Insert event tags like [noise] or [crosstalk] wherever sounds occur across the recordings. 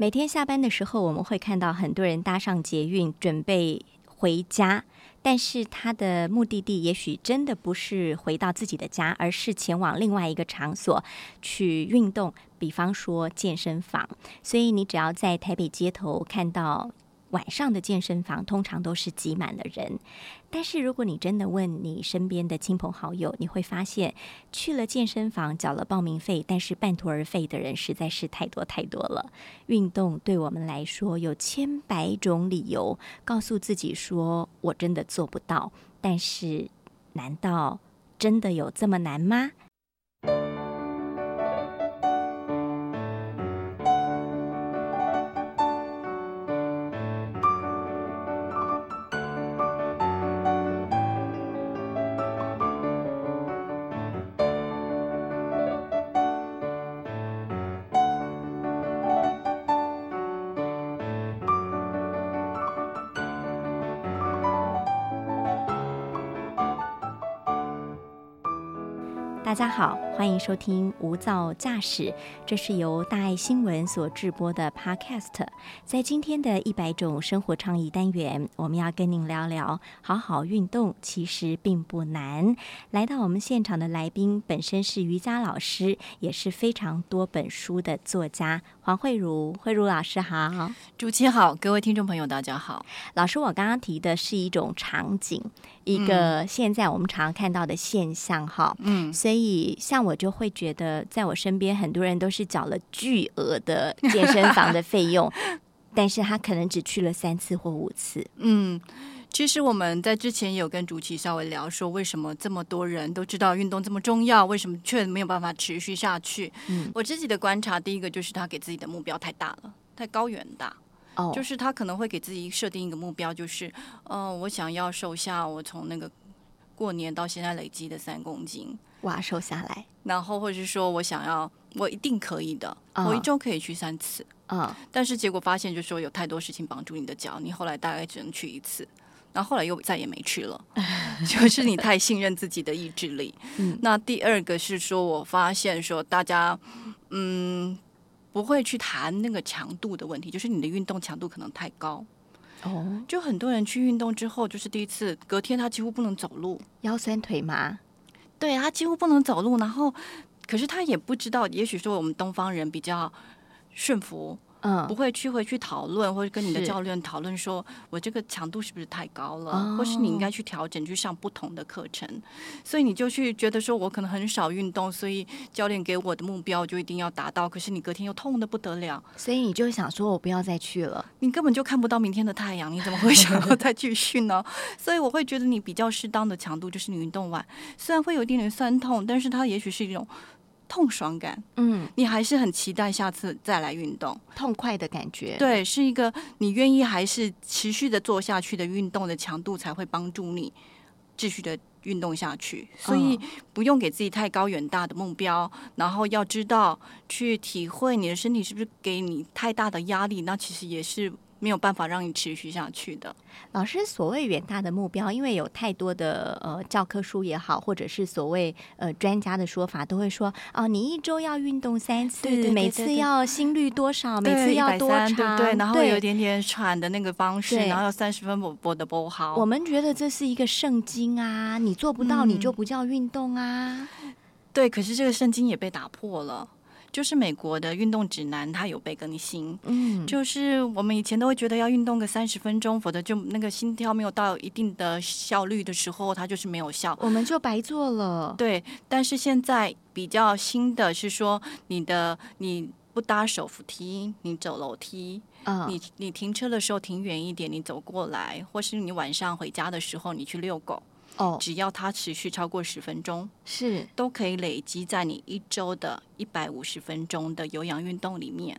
每天下班的时候，我们会看到很多人搭上捷运准备回家，但是他的目的地也许真的不是回到自己的家，而是前往另外一个场所去运动，比方说健身房。所以你只要在台北街头看到。晚上的健身房通常都是挤满了人，但是如果你真的问你身边的亲朋好友，你会发现去了健身房缴了报名费，但是半途而废的人实在是太多太多了。运动对我们来说有千百种理由，告诉自己说我真的做不到，但是难道真的有这么难吗？大家好，欢迎收听无噪驾驶，这是由大爱新闻所制播的 Podcast。在今天的一百种生活倡议单元，我们要跟您聊聊好好运动其实并不难。来到我们现场的来宾本身是瑜伽老师，也是非常多本书的作家黄慧茹。慧茹老师好，主持好，各位听众朋友大家好。老师，我刚刚提的是一种场景，一个现在我们常看到的现象哈。嗯，所以。所以，像我就会觉得，在我身边很多人都是缴了巨额的健身房的费用，[laughs] 但是他可能只去了三次或五次。嗯，其实我们在之前也有跟主席稍微聊说，为什么这么多人都知道运动这么重要，为什么却没有办法持续下去？嗯，我自己的观察，第一个就是他给自己的目标太大了，太高远大。哦，就是他可能会给自己设定一个目标，就是，嗯，我想要瘦下我从那个过年到现在累积的三公斤。哇，瘦下来，然后或者是说我想要，我一定可以的，我一周可以去三次，嗯，但是结果发现，就是说有太多事情绑住你的脚，你后来大概只能去一次，然后后来又再也没去了，[laughs] 就是你太信任自己的意志力。嗯，那第二个是说，我发现说大家，嗯，不会去谈那个强度的问题，就是你的运动强度可能太高，哦，就很多人去运动之后，就是第一次隔天他几乎不能走路，腰酸腿麻。对他几乎不能走路，然后，可是他也不知道，也许说我们东方人比较顺服。嗯，不会去回去讨论，或者跟你的教练讨论，说我这个强度是不是太高了，或是你应该去调整，去上不同的课程。所以你就去觉得说，我可能很少运动，所以教练给我的目标就一定要达到。可是你隔天又痛的不得了，所以你就想说我不要再去了。你根本就看不到明天的太阳，你怎么会想要再继续呢？所以我会觉得你比较适当的强度就是你运动完，虽然会有一点点酸痛，但是它也许是一种。痛爽感，嗯，你还是很期待下次再来运动，痛快的感觉，对，是一个你愿意还是持续的做下去的运动的强度才会帮助你继续的运动下去，所以不用给自己太高远大的目标，然后要知道去体会你的身体是不是给你太大的压力，那其实也是。没有办法让你持续下去的。老师，所谓远大的目标，因为有太多的呃教科书也好，或者是所谓呃专家的说法，都会说哦，你一周要运动三次，每次要心率多少，每次要多长，对，然后有一点点喘的那个方式，然后要三十分播播的播好。我们觉得这是一个圣经啊，你做不到，你就不叫运动啊。对，可是这个圣经也被打破了。就是美国的运动指南，它有被更新。嗯，就是我们以前都会觉得要运动个三十分钟，否则就那个心跳没有到一定的效率的时候，它就是没有效，我们就白做了。对，但是现在比较新的是说，你的你不搭手扶梯，你走楼梯，嗯，你你停车的时候停远一点，你走过来，或是你晚上回家的时候，你去遛狗。哦，只要它持续超过十分钟，是都可以累积在你一周的一百五十分钟的有氧运动里面，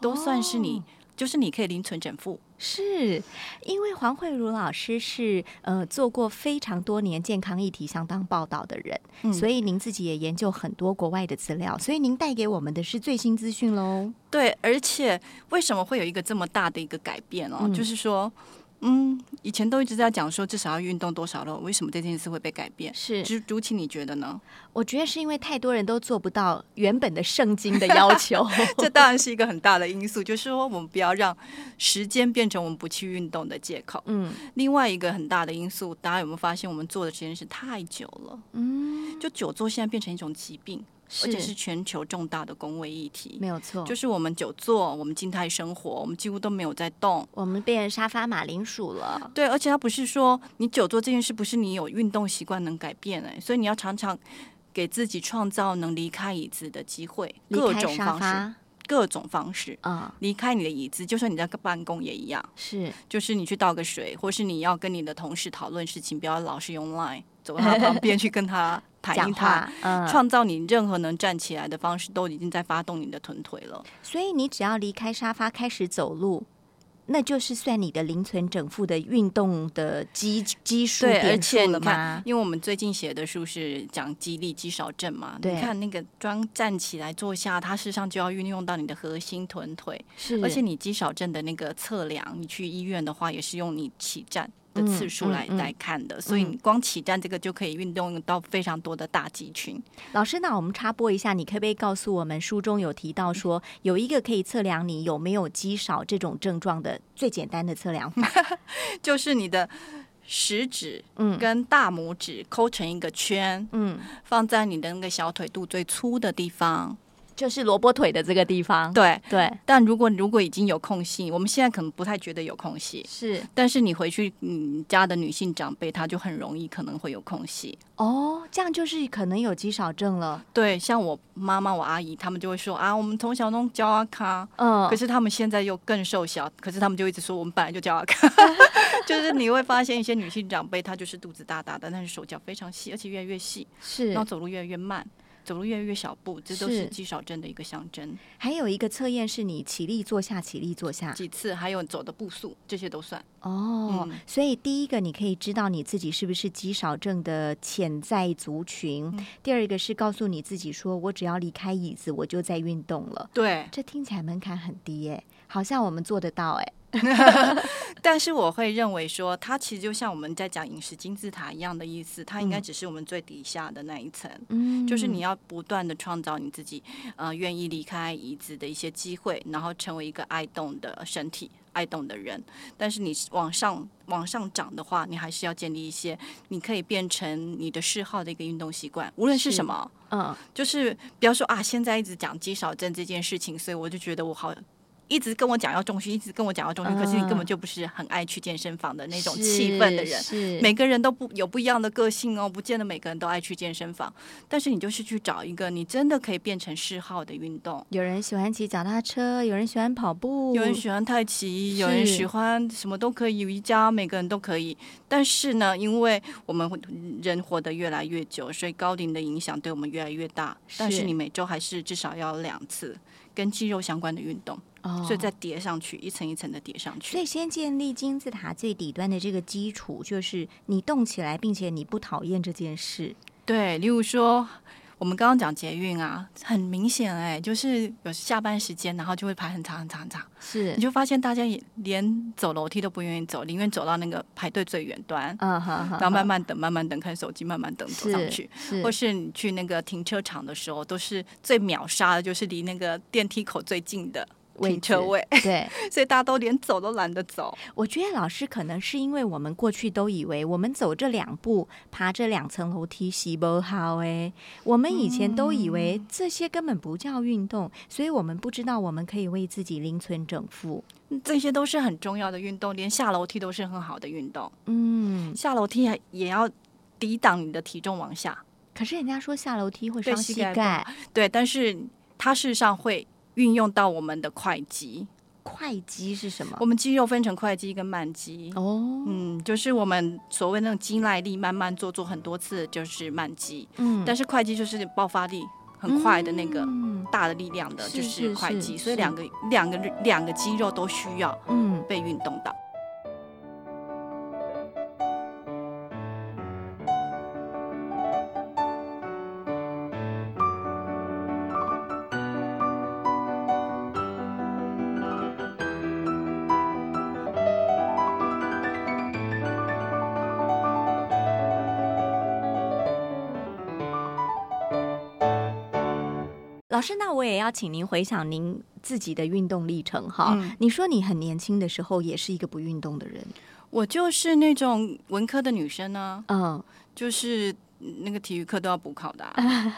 都算是你就是你可以零存整付。是因为黄慧茹老师是呃做过非常多年健康议题相当报道的人，所以您自己也研究很多国外的资料，所以您带给我们的是最新资讯喽。对，而且为什么会有一个这么大的一个改变哦？就是说。嗯，以前都一直在讲说至少要运动多少了，为什么这件事会被改变？是朱朱琪，你觉得呢？我觉得是因为太多人都做不到原本的圣经的要求，[laughs] 这当然是一个很大的因素。就是说，我们不要让时间变成我们不去运动的借口。嗯，另外一个很大的因素，大家有没有发现，我们做的时间是太久了？嗯，就久坐现在变成一种疾病。而且是全球重大的公卫议题，没有错。就是我们久坐，我们静态生活，我们几乎都没有在动，我们变沙发马铃薯了。对，而且它不是说你久坐这件事，不是你有运动习惯能改变哎，所以你要常常给自己创造能离开椅子的机会，各种方式，各种方式啊，离开你的椅子，就算你在办公也一样，是，就是你去倒个水，或是你要跟你的同事讨论事情，不要老是用 Line。走到他旁边去跟他谈一谈，创造你任何能站起来的方式，都已经在发动你的臀腿了。所以你只要离开沙发开始走路，那就是算你的零存整付的运动的基基数点数了吗？因为我们最近写的书是讲肌力肌少症嘛，你看那个装站起来坐下，它事实上就要运用到你的核心臀腿，是而且你肌少症的那个测量，你去医院的话也是用你起站。的次数来来看的，所以你光起站这个就可以运动到非常多的大肌群。老师，那我们插播一下，你可不可以告诉我们，书中有提到说有一个可以测量你有没有肌少这种症状的最简单的测量法，[laughs] 就是你的食指嗯。跟大拇指抠成一个圈，嗯，放在你的那个小腿肚最粗的地方。就是萝卜腿的这个地方，对对。但如果如果已经有空隙，我们现在可能不太觉得有空隙，是。但是你回去你家的女性长辈，她就很容易可能会有空隙。哦，这样就是可能有肌少症了。对，像我妈妈、我阿姨，他们就会说啊，我们从小弄教阿卡，嗯，可是他们现在又更瘦小，可是他们就一直说我们本来就教阿卡，[laughs] 就是你会发现一些女性长辈，她就是肚子大大的，但是手脚非常细，而且越来越细，是，然后走路越来越慢。走路越来越小步，这都是肌少症的一个象征。还有一个测验是你起立坐下，起立坐下几次，还有走的步数，这些都算。哦，所以第一个你可以知道你自己是不是肌少症的潜在族群。第二个是告诉你自己说，我只要离开椅子，我就在运动了。对，这听起来门槛很低耶，好像我们做得到哎。[laughs] [laughs] 但是我会认为说，它其实就像我们在讲饮食金字塔一样的意思，它应该只是我们最底下的那一层。嗯，就是你要不断的创造你自己，呃，愿意离开椅子的一些机会，然后成为一个爱动的身体、爱动的人。但是你往上往上涨的话，你还是要建立一些你可以变成你的嗜好的一个运动习惯，无论是什么。嗯，就是不要说啊，现在一直讲肌少症这件事情，所以我就觉得我好。一直跟我讲要重训，一直跟我讲要重训，可是你根本就不是很爱去健身房的那种气氛的人。是每个人都不有不一样的个性哦，不见得每个人都爱去健身房。但是你就是去找一个你真的可以变成嗜好的运动。有人喜欢骑脚踏车，有人喜欢跑步，有人喜欢太极，有人喜欢什么都可以，瑜伽每个人都可以。但是呢，因为我们人活得越来越久，所以高龄的影响对我们越来越大。但是你每周还是至少要两次跟肌肉相关的运动。所以再叠上去，一层一层的叠上去。所以先建立金字塔最底端的这个基础，就是你动起来，并且你不讨厌这件事。对，例如说。我们刚刚讲捷运啊，很明显哎，就是有下班时间，然后就会排很长很长很长。是，你就发现大家也连走楼梯都不愿意走，宁愿走到那个排队最远端，嗯哼，然后慢慢等，慢慢等，看手机，慢慢等走上去。或是你去那个停车场的时候，都是最秒杀的，就是离那个电梯口最近的。停车位，[laughs] 对，所以大家都连走都懒得走。我觉得老师可能是因为我们过去都以为我们走这两步，爬这两层楼梯是不好哎。我们以前都以为这些根本不叫运动，所以我们不知道我们可以为自己零存整付。这些都是很重要的运动，连下楼梯都是很好的运动。嗯，下楼梯也要抵挡你的体重往下。可是人家说下楼梯会伤膝盖，对，但是它事实上会。运用到我们的快肌，快肌是什么？我们肌肉分成快肌跟慢肌。哦，嗯，就是我们所谓那种肌耐力，慢慢做做很多次就是慢肌。嗯，但是快肌就是爆发力很快的那个大的力量的，就是会计，所以两个两个两个肌肉都需要嗯被运动到。老师，那我也要请您回想您自己的运动历程哈。你说你很年轻的时候也是一个不运动的人，我就是那种文科的女生呢。嗯，就是那个体育课都要补考的，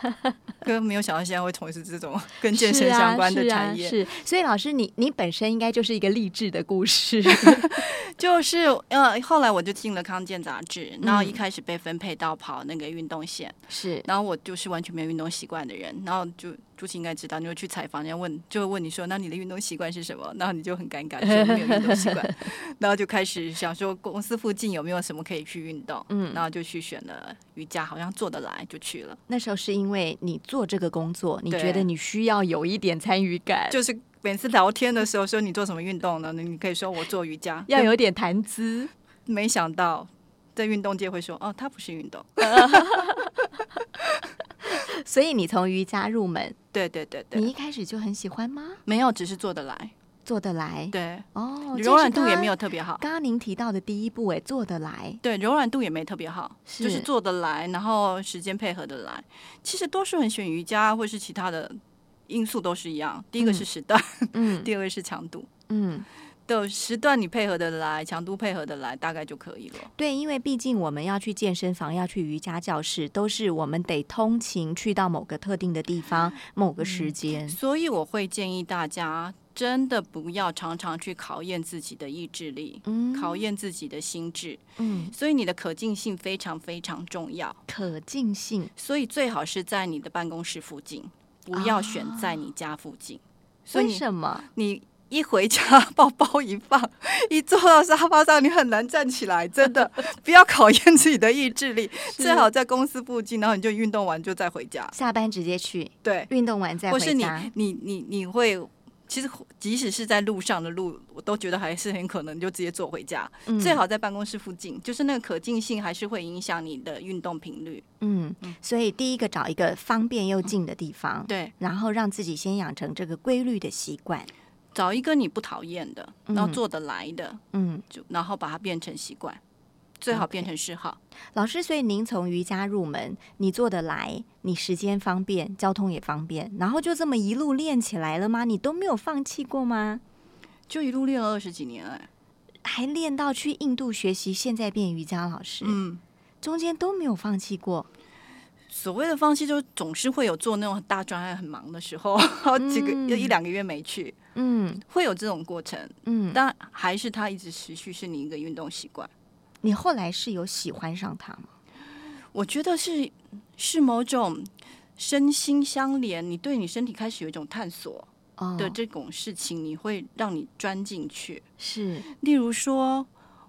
[laughs] 可没有想到现在会从事这种跟健身相关的产业。是，所以老师，你你本身应该就是一个励志的故事。[laughs] [laughs] 就是呃，后来我就进了康健杂志，然后一开始被分配到跑那个运动线，是，然后我就是完全没有运动习惯的人，然后就。朱琪应该知道，你会去采访，人家问就会问你说：“那你的运动习惯是什么？”然后你就很尴尬，说没有运动习惯，然后就开始想说公司附近有没有什么可以去运动，嗯，然后就去选了瑜伽，好像做得来就去了。那时候是因为你做这个工作，你觉得你需要有一点参与感，就是每次聊天的时候说你做什么运动呢？你可以说我做瑜伽，要有点谈资。没想到在运动界会说哦，它不是运动。[laughs] 所以你从瑜伽入门，对对对对，你一开始就很喜欢吗？没有，只是做得来，做得来。对，哦，柔软度也没有特别好。刚刚您提到的第一步，哎，做得来，对，柔软度也没特别好，就是做得来，然后时间配合得来。其实多数人选瑜伽或是其他的因素都是一样，第一个是时段，嗯，[laughs] 第二个是强度，嗯。的时段你配合的来，强度配合的来，大概就可以了。对，因为毕竟我们要去健身房，要去瑜伽教室，都是我们得通勤去到某个特定的地方，某个时间。所以我会建议大家，真的不要常常去考验自己的意志力，嗯，考验自己的心智，嗯。所以你的可进性非常非常重要，可进性。所以最好是在你的办公室附近，不要选在你家附近。为什么？你。一回家，包包一放，[laughs] 一坐到沙发上，你很难站起来。真的，[laughs] 不要考验自己的意志力，最好在公司附近，然后你就运动完就再回家。下班直接去，对，运动完再回家。或是你，你，你，你会，其实即使是在路上的路，我都觉得还是很可能就直接坐回家。最好在办公室附近，就是那个可进性还是会影响你的运动频率。嗯，所以第一个找一个方便又近的地方，对，然后让自己先养成这个规律的习惯。找一个你不讨厌的，然后做得来的，嗯，就然后把它变成习惯，最好变成嗜好。老师，所以您从瑜伽入门，你做得来，你时间方便，交通也方便，然后就这么一路练起来了吗？你都没有放弃过吗？就一路练了二十几年哎，还练到去印度学习，现在变瑜伽老师，嗯，中间都没有放弃过。所谓的放弃，就总是会有做那种很大专案很忙的时候，[laughs] 好几个一两个月没去，嗯，会有这种过程，嗯，但还是它一直持续是你一个运动习惯。你后来是有喜欢上他吗？我觉得是是某种身心相连，你对你身体开始有一种探索的这种事情，你会让你钻进去。是，例如说，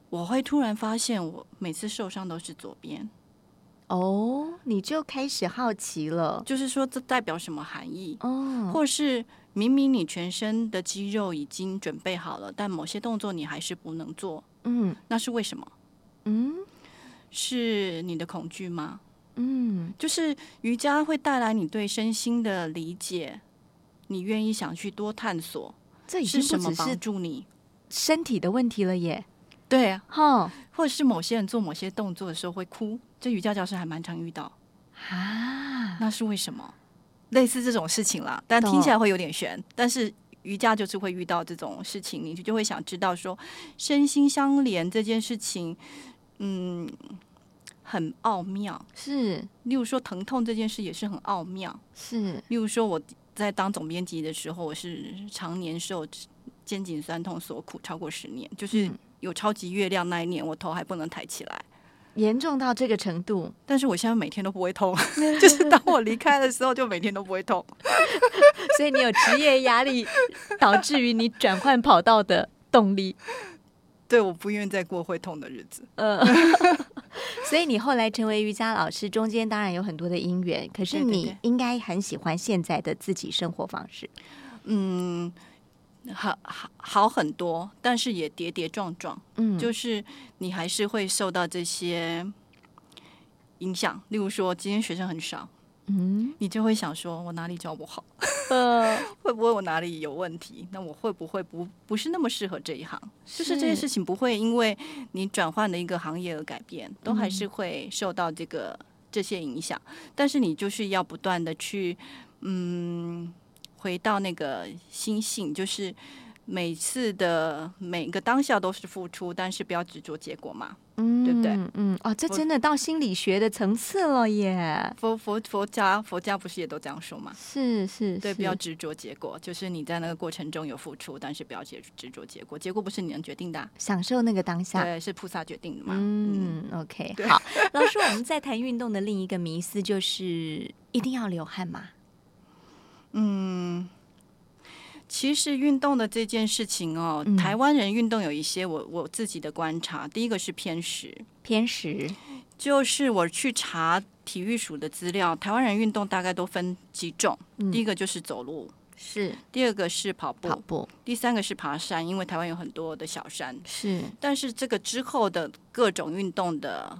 我会突然发现，我每次受伤都是左边。哦，你就开始好奇了，就是说这代表什么含义？哦，或是明明你全身的肌肉已经准备好了，但某些动作你还是不能做，嗯，那是为什么？嗯，是你的恐惧吗？嗯，就是瑜伽会带来你对身心的理解，你愿意想去多探索，这已经什么帮助你身体的问题了耶？对啊，哈，或者是某些人做某些动作的时候会哭。这瑜伽教师还蛮常遇到啊，那是为什么？类似这种事情啦，但听起来会有点悬。但是瑜伽就是会遇到这种事情，你就就会想知道说，身心相连这件事情，嗯，很奥妙。是，例如说疼痛这件事也是很奥妙。是，例如说我在当总编辑的时候，我是常年受肩颈酸痛所苦，超过十年，就是有超级月亮那一年，我头还不能抬起来。严重到这个程度，但是我现在每天都不会痛，[laughs] 就是当我离开的时候，就每天都不会痛。[laughs] 所以你有职业压力，导致于你转换跑道的动力。对，我不愿意再过会痛的日子。嗯，[laughs] 所以你后来成为瑜伽老师，中间当然有很多的因缘，可是你应该很喜欢现在的自己生活方式。嗯，好好好很多，但是也跌跌撞撞。嗯，就是你还是会受到这些影响。例如说，今天学生很少。嗯，你就会想说，我哪里教不好？呃，[laughs] 会不会我哪里有问题？那我会不会不不是那么适合这一行？就是这些事情不会因为你转换的一个行业而改变，都还是会受到这个这些影响。但是你就是要不断的去，嗯，回到那个心性，就是。每次的每个当下都是付出，但是不要执着结果嘛，嗯，对不对？嗯，哦，这真的到心理学的层次了耶。佛佛佛家佛家不是也都这样说吗？是是，对，不要执着结果，就是你在那个过程中有付出，但是不要执执着结果，结果不是你能决定的，享受那个当下，对，是菩萨决定的嘛。嗯，OK，好，老师，我们在谈运动的另一个迷思就是一定要流汗吗？嗯。其实运动的这件事情哦，台湾人运动有一些我我自己的观察。第一个是偏食，偏食就是我去查体育署的资料，台湾人运动大概都分几种。第一个就是走路，是；第二个是跑步，跑步；第三个是爬山，因为台湾有很多的小山。是，但是这个之后的各种运动的。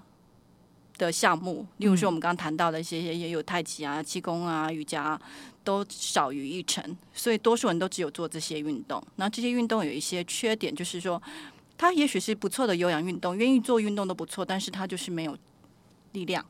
的项目，例如说我们刚刚谈到的一些，也有太极啊、气功啊、瑜伽，都少于一成，所以多数人都只有做这些运动。那这些运动有一些缺点，就是说，它也许是不错的有氧运动，愿意做运动都不错，但是它就是没有力量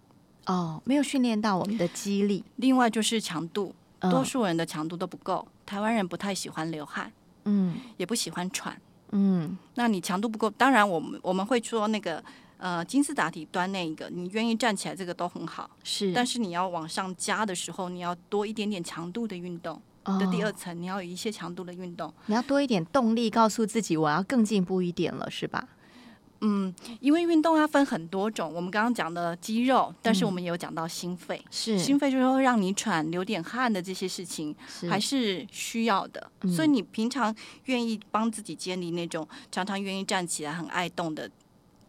哦，没有训练到我们的肌力。另外就是强度，多数人的强度都不够。台湾人不太喜欢流汗，嗯，也不喜欢喘，嗯，那你强度不够，当然我们我们会说那个。呃，金字塔底端那一个，你愿意站起来，这个都很好。是，但是你要往上加的时候，你要多一点点强度的运动。的第二层，你要有一些强度的运动，你要多一点动力，告诉自己我要更进步一点了，是吧？嗯，因为运动它分很多种，我们刚刚讲的肌肉，但是我们也有讲到心肺，是心肺就是说让你喘、流点汗的这些事情，还是需要的。所以你平常愿意帮自己建立那种常常愿意站起来、很爱动的。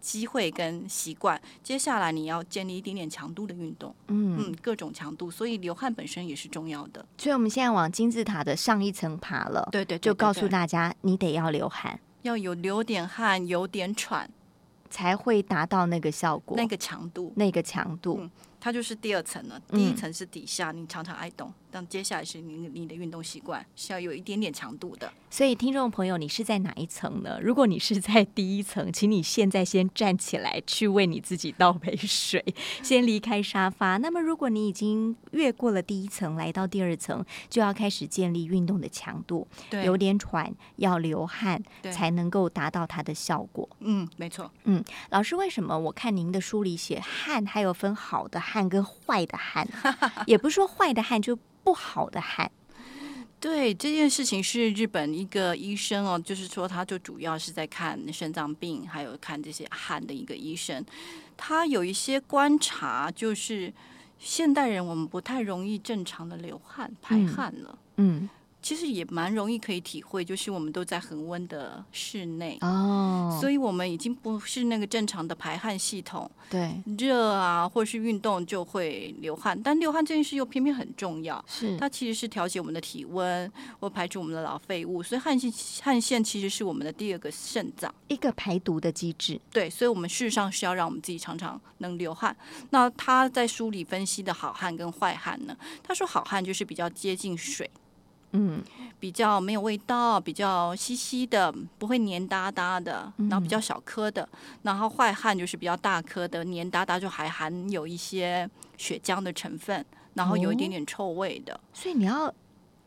机会跟习惯，接下来你要建立一点点强度的运动，嗯。嗯，各种强度，所以流汗本身也是重要的。所以我们现在往金字塔的上一层爬了，对对，就告诉大家，你得要流汗，要有流点汗，有点喘，才会达到那个效果，那个强度，那个强度。它就是第二层了，第一层是底下，你常常爱动，但接下来是你你的运动习惯是要有一点点强度的。所以，听众朋友，你是在哪一层呢？[laughs] 如果你是在第一层，请你现在先站起来，去为你自己倒杯水，[laughs] 先离开沙发。那么，如果你已经越过了第一层，来到第二层，就要开始建立运动的强度，有点喘，要流汗，才能够达到它的效果。嗯，没错。嗯，老师，为什么我看您的书里写汗还有分好的？汗跟坏的汗，[laughs] 也不是说坏的汗就不好的汗。对这件事情是日本一个医生哦，就是说他就主要是在看肾脏病，还有看这些汗的一个医生。他有一些观察，就是现代人我们不太容易正常的流汗排汗了。嗯。其实也蛮容易可以体会，就是我们都在恒温的室内哦，所以我们已经不是那个正常的排汗系统。对，热啊，或是运动就会流汗，但流汗这件事又偏偏很重要。是，它其实是调节我们的体温或排除我们的老废物，所以汗腺汗腺其实是我们的第二个肾脏，一个排毒的机制。对，所以我们事实上是要让我们自己常常能流汗。那他在书里分析的好汗跟坏汗呢？他说好汗就是比较接近水。嗯，比较没有味道，比较稀稀的，不会黏哒哒的，然后比较小颗的。然后坏汗就是比较大颗的，黏哒哒，就还含有一些血浆的成分，然后有一点点臭味的。所以你要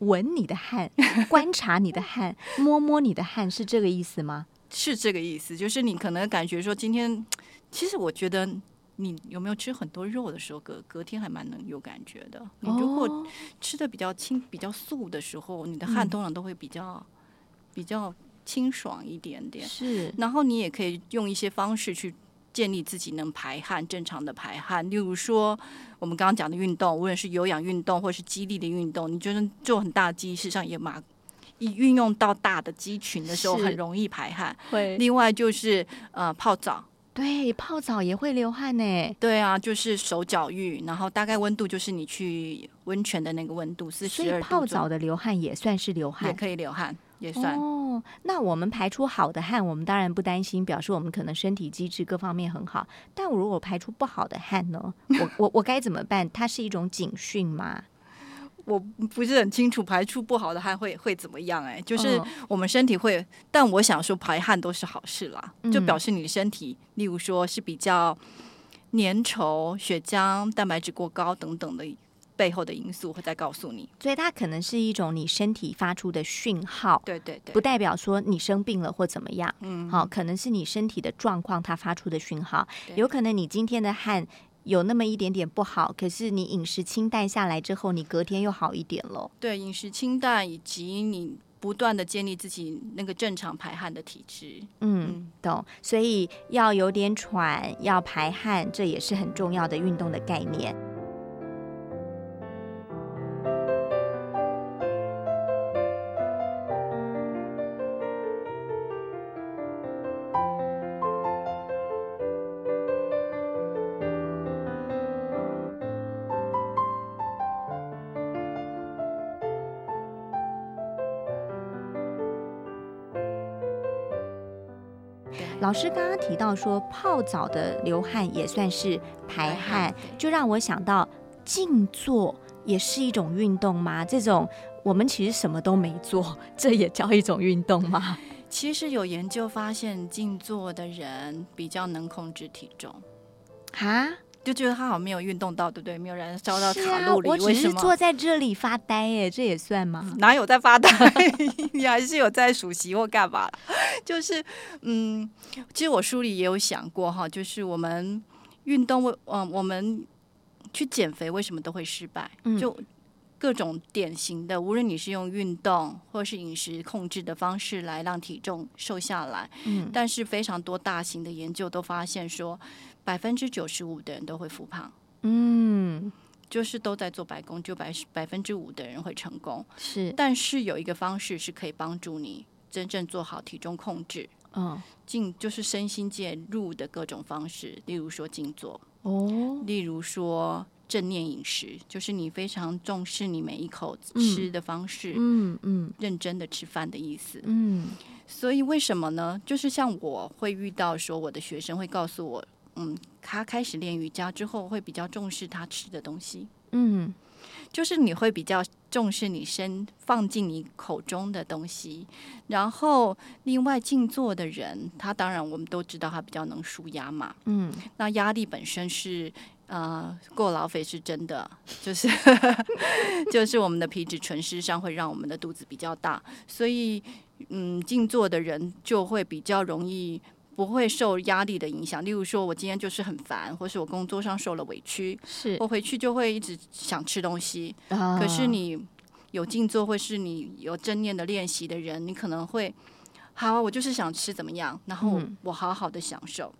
闻你的汗，观察你的汗，摸摸你的汗，是这个意思吗？是这个意思，就是你可能感觉说今天，其实我觉得。你有没有吃很多肉的时候，隔隔天还蛮能有感觉的。你如果吃的比较轻、比较素的时候，你的汗通常都会比较比较清爽一点点。是，然后你也可以用一些方式去建立自己能排汗、正常的排汗。例如说，我们刚刚讲的运动，无论是有氧运动或是肌力的运动，你就是做很大的肌，事实上也马一运用到大的肌群的时候，很容易排汗。会。另外就是呃泡澡。对，泡澡也会流汗呢。对啊，就是手脚浴，然后大概温度就是你去温泉的那个温度，四十二泡澡的流汗也算是流汗，也可以流汗，也算。哦，那我们排出好的汗，我们当然不担心，表示我们可能身体机制各方面很好。但我如果排出不好的汗呢？我我我该怎么办？它是一种警讯吗？我不是很清楚排出不好的汗会会怎么样哎，就是我们身体会，但我想说排汗都是好事啦，就表示你的身体，例如说是比较粘稠、血浆、蛋白质过高等等的背后的因素会再告诉你，所以它可能是一种你身体发出的讯号，对对对，不代表说你生病了或怎么样，嗯，好，可能是你身体的状况它发出的讯号，有可能你今天的汗。有那么一点点不好，可是你饮食清淡下来之后，你隔天又好一点了。对，饮食清淡以及你不断的建立自己那个正常排汗的体质。嗯，懂。所以要有点喘，要排汗，这也是很重要的运动的概念。老师刚刚提到说，泡澡的流汗也算是排汗，就让我想到静坐也是一种运动吗？这种我们其实什么都没做，[laughs] 这也叫一种运动吗？[laughs] 其实有研究发现，静坐的人比较能控制体重。哈？就觉得他好像没有运动到，对不对？没有燃烧到卡路里。我只是坐在这里发呆，耶，这也算吗？哪有在发呆？[laughs] 你还是有在数息或干嘛？[laughs] 就是，嗯，其实我书里也有想过哈，就是我们运动为，嗯，我们去减肥为什么都会失败？就各种典型的，无论你是用运动或是饮食控制的方式来让体重瘦下来，嗯，但是非常多大型的研究都发现说。百分之九十五的人都会复胖，嗯，就是都在做白工，就百百分之五的人会成功。是，但是有一个方式是可以帮助你真正做好体重控制，嗯，静就是身心介入的各种方式，例如说静坐，哦，例如说正念饮食，就是你非常重视你每一口吃的方式，嗯嗯，认真的吃饭的意思，嗯，所以为什么呢？就是像我会遇到说，我的学生会告诉我。嗯，他开始练瑜伽之后，会比较重视他吃的东西。嗯，就是你会比较重视你身放进你口中的东西。然后，另外静坐的人，他当然我们都知道他比较能舒压嘛。嗯，那压力本身是呃过劳肥是真的，[laughs] 就是 [laughs] 就是我们的皮质醇失上会让我们的肚子比较大，所以嗯，静坐的人就会比较容易。不会受压力的影响，例如说，我今天就是很烦，或是我工作上受了委屈，是。我回去就会一直想吃东西。可是你有静坐，或是你有正念的练习的人，你可能会，好，我就是想吃怎么样，然后我好好的享受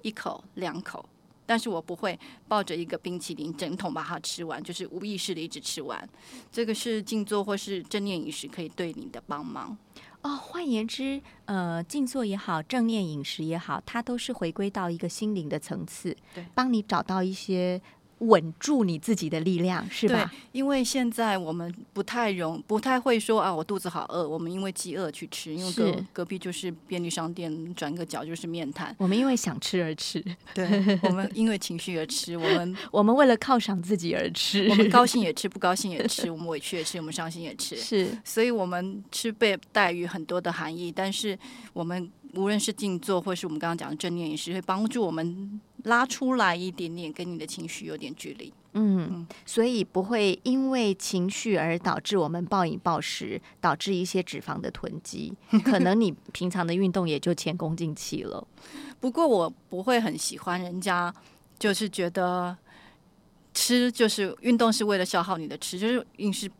一口两口，但是我不会抱着一个冰淇淋整桶把它吃完，就是无意识的一直吃完。这个是静坐或是正念饮食可以对你的帮忙。哦，换言之，呃，静坐也好，正念饮食也好，它都是回归到一个心灵的层次，对，帮你找到一些。稳住你自己的力量，是吧？因为现在我们不太容，不太会说啊，我肚子好饿，我们因为饥饿去吃，因为隔隔壁就是便利商店，转个角就是面摊。我们因为想吃而吃，对，[laughs] 我们因为情绪而吃，我们 [laughs] 我们为了犒赏自己而吃，我们高兴也吃，不高兴也吃，[laughs] 我们委屈也吃，我们伤心也吃，是，所以我们吃被带于很多的含义，但是我们。无论是静坐，或是我们刚刚讲的正念饮食，会帮助我们拉出来一点点，跟你的情绪有点距离。嗯，所以不会因为情绪而导致我们暴饮暴食，导致一些脂肪的囤积。[laughs] 可能你平常的运动也就前功尽弃了。不过我不会很喜欢人家，就是觉得吃就是运动是为了消耗你的吃，就是饮食。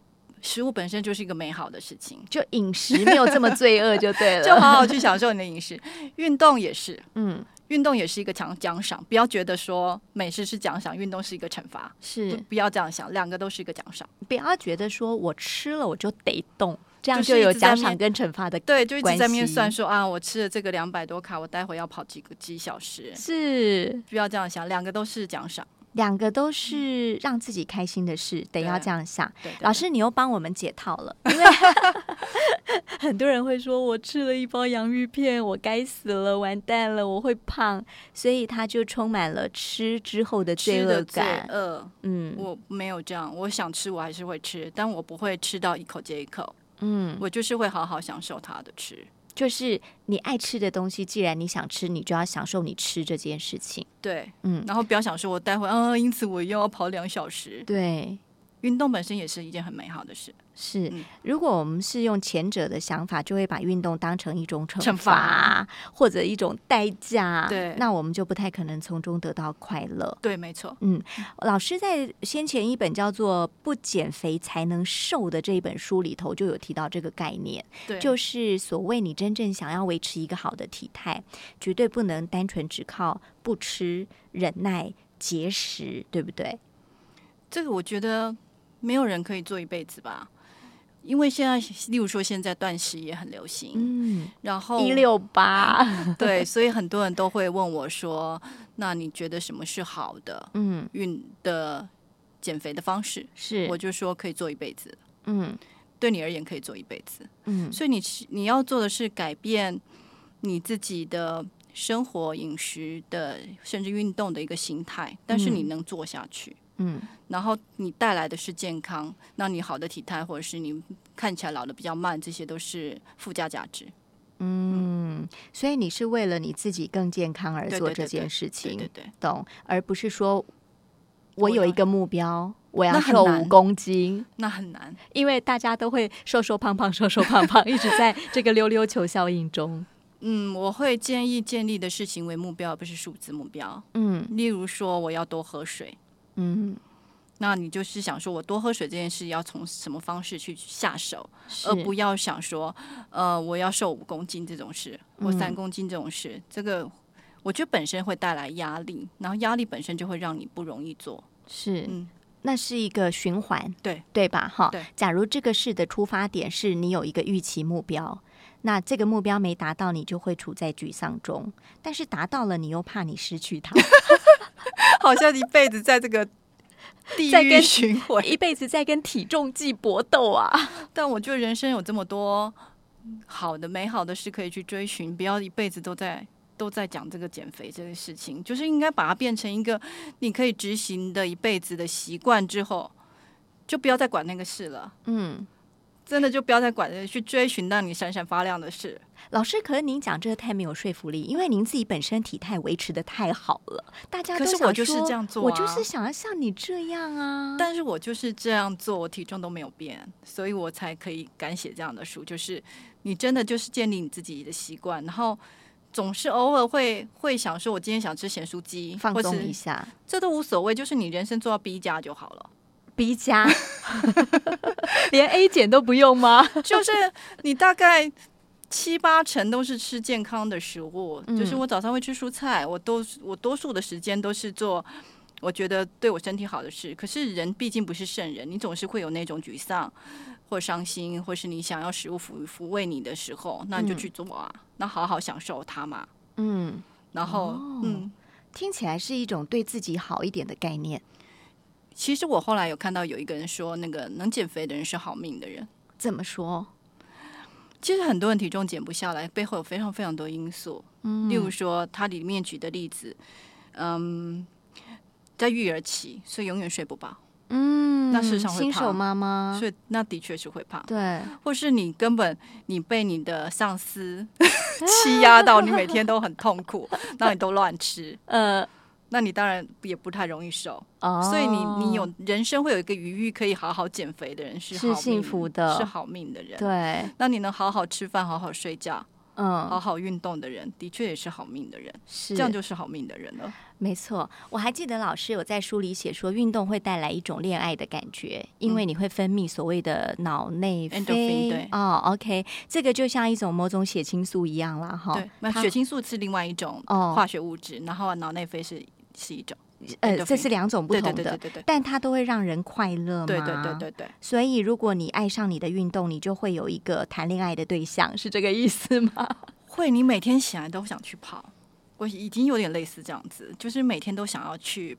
食物本身就是一个美好的事情，就饮食没有这么罪恶就对了，[laughs] 就好好去享受你的饮食。运动也是，嗯，运动也是一个奖奖赏，不要觉得说美食是奖赏，运动是一个惩罚，是。不要这样想，两个都是一个奖赏。不要觉得说我吃了我就得动，这样就有奖赏跟惩罚的对，就一直在面算说啊，我吃了这个两百多卡，我待会要跑几个几小时，是。不要这样想，两个都是奖赏。两个都是让自己开心的事，得要这样想。老师，你又帮我们解套了，[laughs] 因为 [laughs] 很多人会说，我吃了一包洋芋片，我该死了，完蛋了，我会胖，所以他就充满了吃之后的罪恶感。呃，嗯，我没有这样，我想吃我还是会吃，但我不会吃到一口接一口。嗯，我就是会好好享受它的吃。就是你爱吃的东西，既然你想吃，你就要享受你吃这件事情。对，嗯，然后不要想说我待会啊，因此我又要跑两小时。对。运动本身也是一件很美好的事。是，如果我们是用前者的想法，就会把运动当成一种惩罚或者一种代价。对，那我们就不太可能从中得到快乐。对，没错。嗯，老师在先前一本叫做《不减肥才能瘦》的这一本书里头就有提到这个概念。对，就是所谓你真正想要维持一个好的体态，绝对不能单纯只靠不吃、忍耐、节食，对不对？这个我觉得。没有人可以做一辈子吧？因为现在，例如说现在断食也很流行，嗯，然后一六八，[laughs] 对，所以很多人都会问我说：“那你觉得什么是好的？嗯，运的减肥的方式？是？”我就说可以做一辈子，嗯，对你而言可以做一辈子，嗯，所以你你要做的是改变你自己的生活、饮食的，甚至运动的一个心态，但是你能做下去。嗯，然后你带来的是健康，那你好的体态，或者是你看起来老的比较慢，这些都是附加价值。嗯，所以你是为了你自己更健康而做这件事情，对对，懂，而不是说我有一个目标，我要瘦五公斤，那很难，因为大家都会瘦瘦胖胖，瘦瘦胖胖，一直在这个溜溜球效应中。[laughs] 嗯，我会建议建立的是行为目标，而不是数字目标。嗯，例如说我要多喝水。嗯，那你就是想说，我多喝水这件事要从什么方式去下手，而不要想说，呃，我要瘦五公斤这种事，或三公斤这种事，这个我觉得本身会带来压力，然后压力本身就会让你不容易做。是，嗯，那是一个循环，对对吧？哈，对。假如这个事的出发点是你有一个预期目标，那这个目标没达到，你就会处在沮丧中；但是达到了，你又怕你失去它。[laughs] 好像一辈子在这个地狱循环，一辈子在跟体重计搏斗啊！但我觉得人生有这么多好的、美好的事可以去追寻，不要一辈子都在都在讲这个减肥这个事情，就是应该把它变成一个你可以执行的一辈子的习惯之后，就不要再管那个事了。嗯。真的就不要再管着去追寻让你闪闪发亮的事。老师，可是您讲这个太没有说服力，因为您自己本身体态维持的太好了，大家可是我就是这样做，我就是想要像你这样啊。但是我就是这样做，我体重都没有变，所以我才可以敢写这样的书。就是你真的就是建立你自己的习惯，然后总是偶尔会会想说，我今天想吃咸酥鸡，放松一下，这都无所谓，就是你人生做到 B 加就好了。B 加，[laughs] 连 A 减都不用吗？[laughs] 就是你大概七八成都是吃健康的食物，就是我早上会吃蔬菜，我都我多数的时间都是做我觉得对我身体好的事。可是人毕竟不是圣人，你总是会有那种沮丧或伤心，或是你想要食物抚抚慰你的时候，那你就去做啊，那好好享受它嘛。嗯，然后嗯，听起来是一种对自己好一点的概念。其实我后来有看到有一个人说，那个能减肥的人是好命的人。怎么说？其实很多人体重减不下来，背后有非常非常多因素。嗯，例如说他里面举的例子，嗯，在育儿期，所以永远睡不饱。嗯，那事实上新手妈妈，所以那的确是会胖。对，或是你根本你被你的上司 [laughs] 欺压到，你每天都很痛苦，那你都乱吃。[laughs] 呃。那你当然也不太容易瘦，所以你你有人生会有一个余裕可以好好减肥的人是是幸福的，是好命的人。对，那你能好好吃饭、好好睡觉、嗯，好好运动的人，的确也是好命的人。是这样就是好命的人了。没错，我还记得老师有在书里写说，运动会带来一种恋爱的感觉，因为你会分泌所谓的脑内啡。对哦，OK，这个就像一种某种血清素一样啦，哈。对，那血清素是另外一种化学物质，然后脑内啡是。是一种呃，这是两种不同的，对对对对但它都会让人快乐吗？对对对对对。所以，如果你爱上你的运动，你就会有一个谈恋爱的对象，是这个意思吗？[laughs] 会，你每天醒来都想去跑，我已经有点类似这样子，就是每天都想要去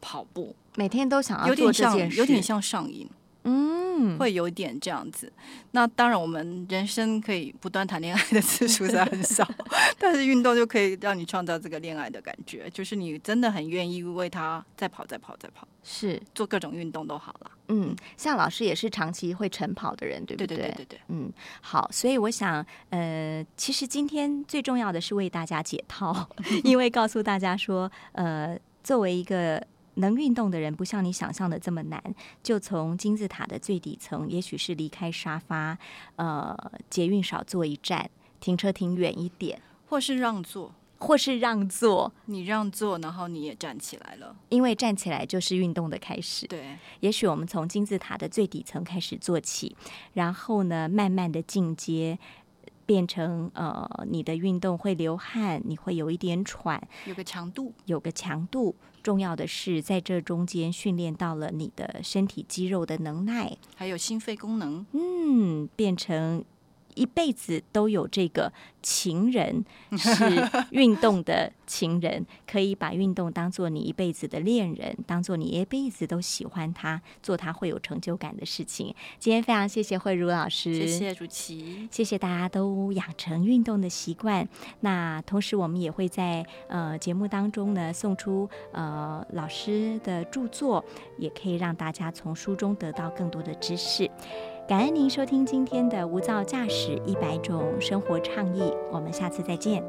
跑步，每天都想要有点像，有点像上瘾。嗯，会有点这样子。那当然，我们人生可以不断谈恋爱的次数是很少，[laughs] 但是运动就可以让你创造这个恋爱的感觉，就是你真的很愿意为他再跑、再跑、再跑，是做各种运动都好了。嗯，像老师也是长期会晨跑的人，对不对？对对对对。嗯，好，所以我想，呃，其实今天最重要的是为大家解套，[laughs] 因为告诉大家说，呃，作为一个。能运动的人不像你想象的这么难，就从金字塔的最底层，也许是离开沙发，呃，捷运少坐一站，停车停远一点，或是让座，或是让座，你让座，然后你也站起来了，因为站起来就是运动的开始。对，也许我们从金字塔的最底层开始做起，然后呢，慢慢的进阶。变成呃，你的运动会流汗，你会有一点喘，有个强度，有个强度。重要的是，在这中间训练到了你的身体肌肉的能耐，还有心肺功能。嗯，变成。一辈子都有这个情人，[laughs] 是运动的情人，可以把运动当做你一辈子的恋人，当做你一辈子都喜欢他，做他会有成就感的事情。今天非常谢谢慧茹老师，谢谢主琪，谢谢大家都养成运动的习惯。那同时，我们也会在呃节目当中呢送出呃老师的著作，也可以让大家从书中得到更多的知识。感恩您收听今天的无噪驾驶一百种生活倡议，我们下次再见。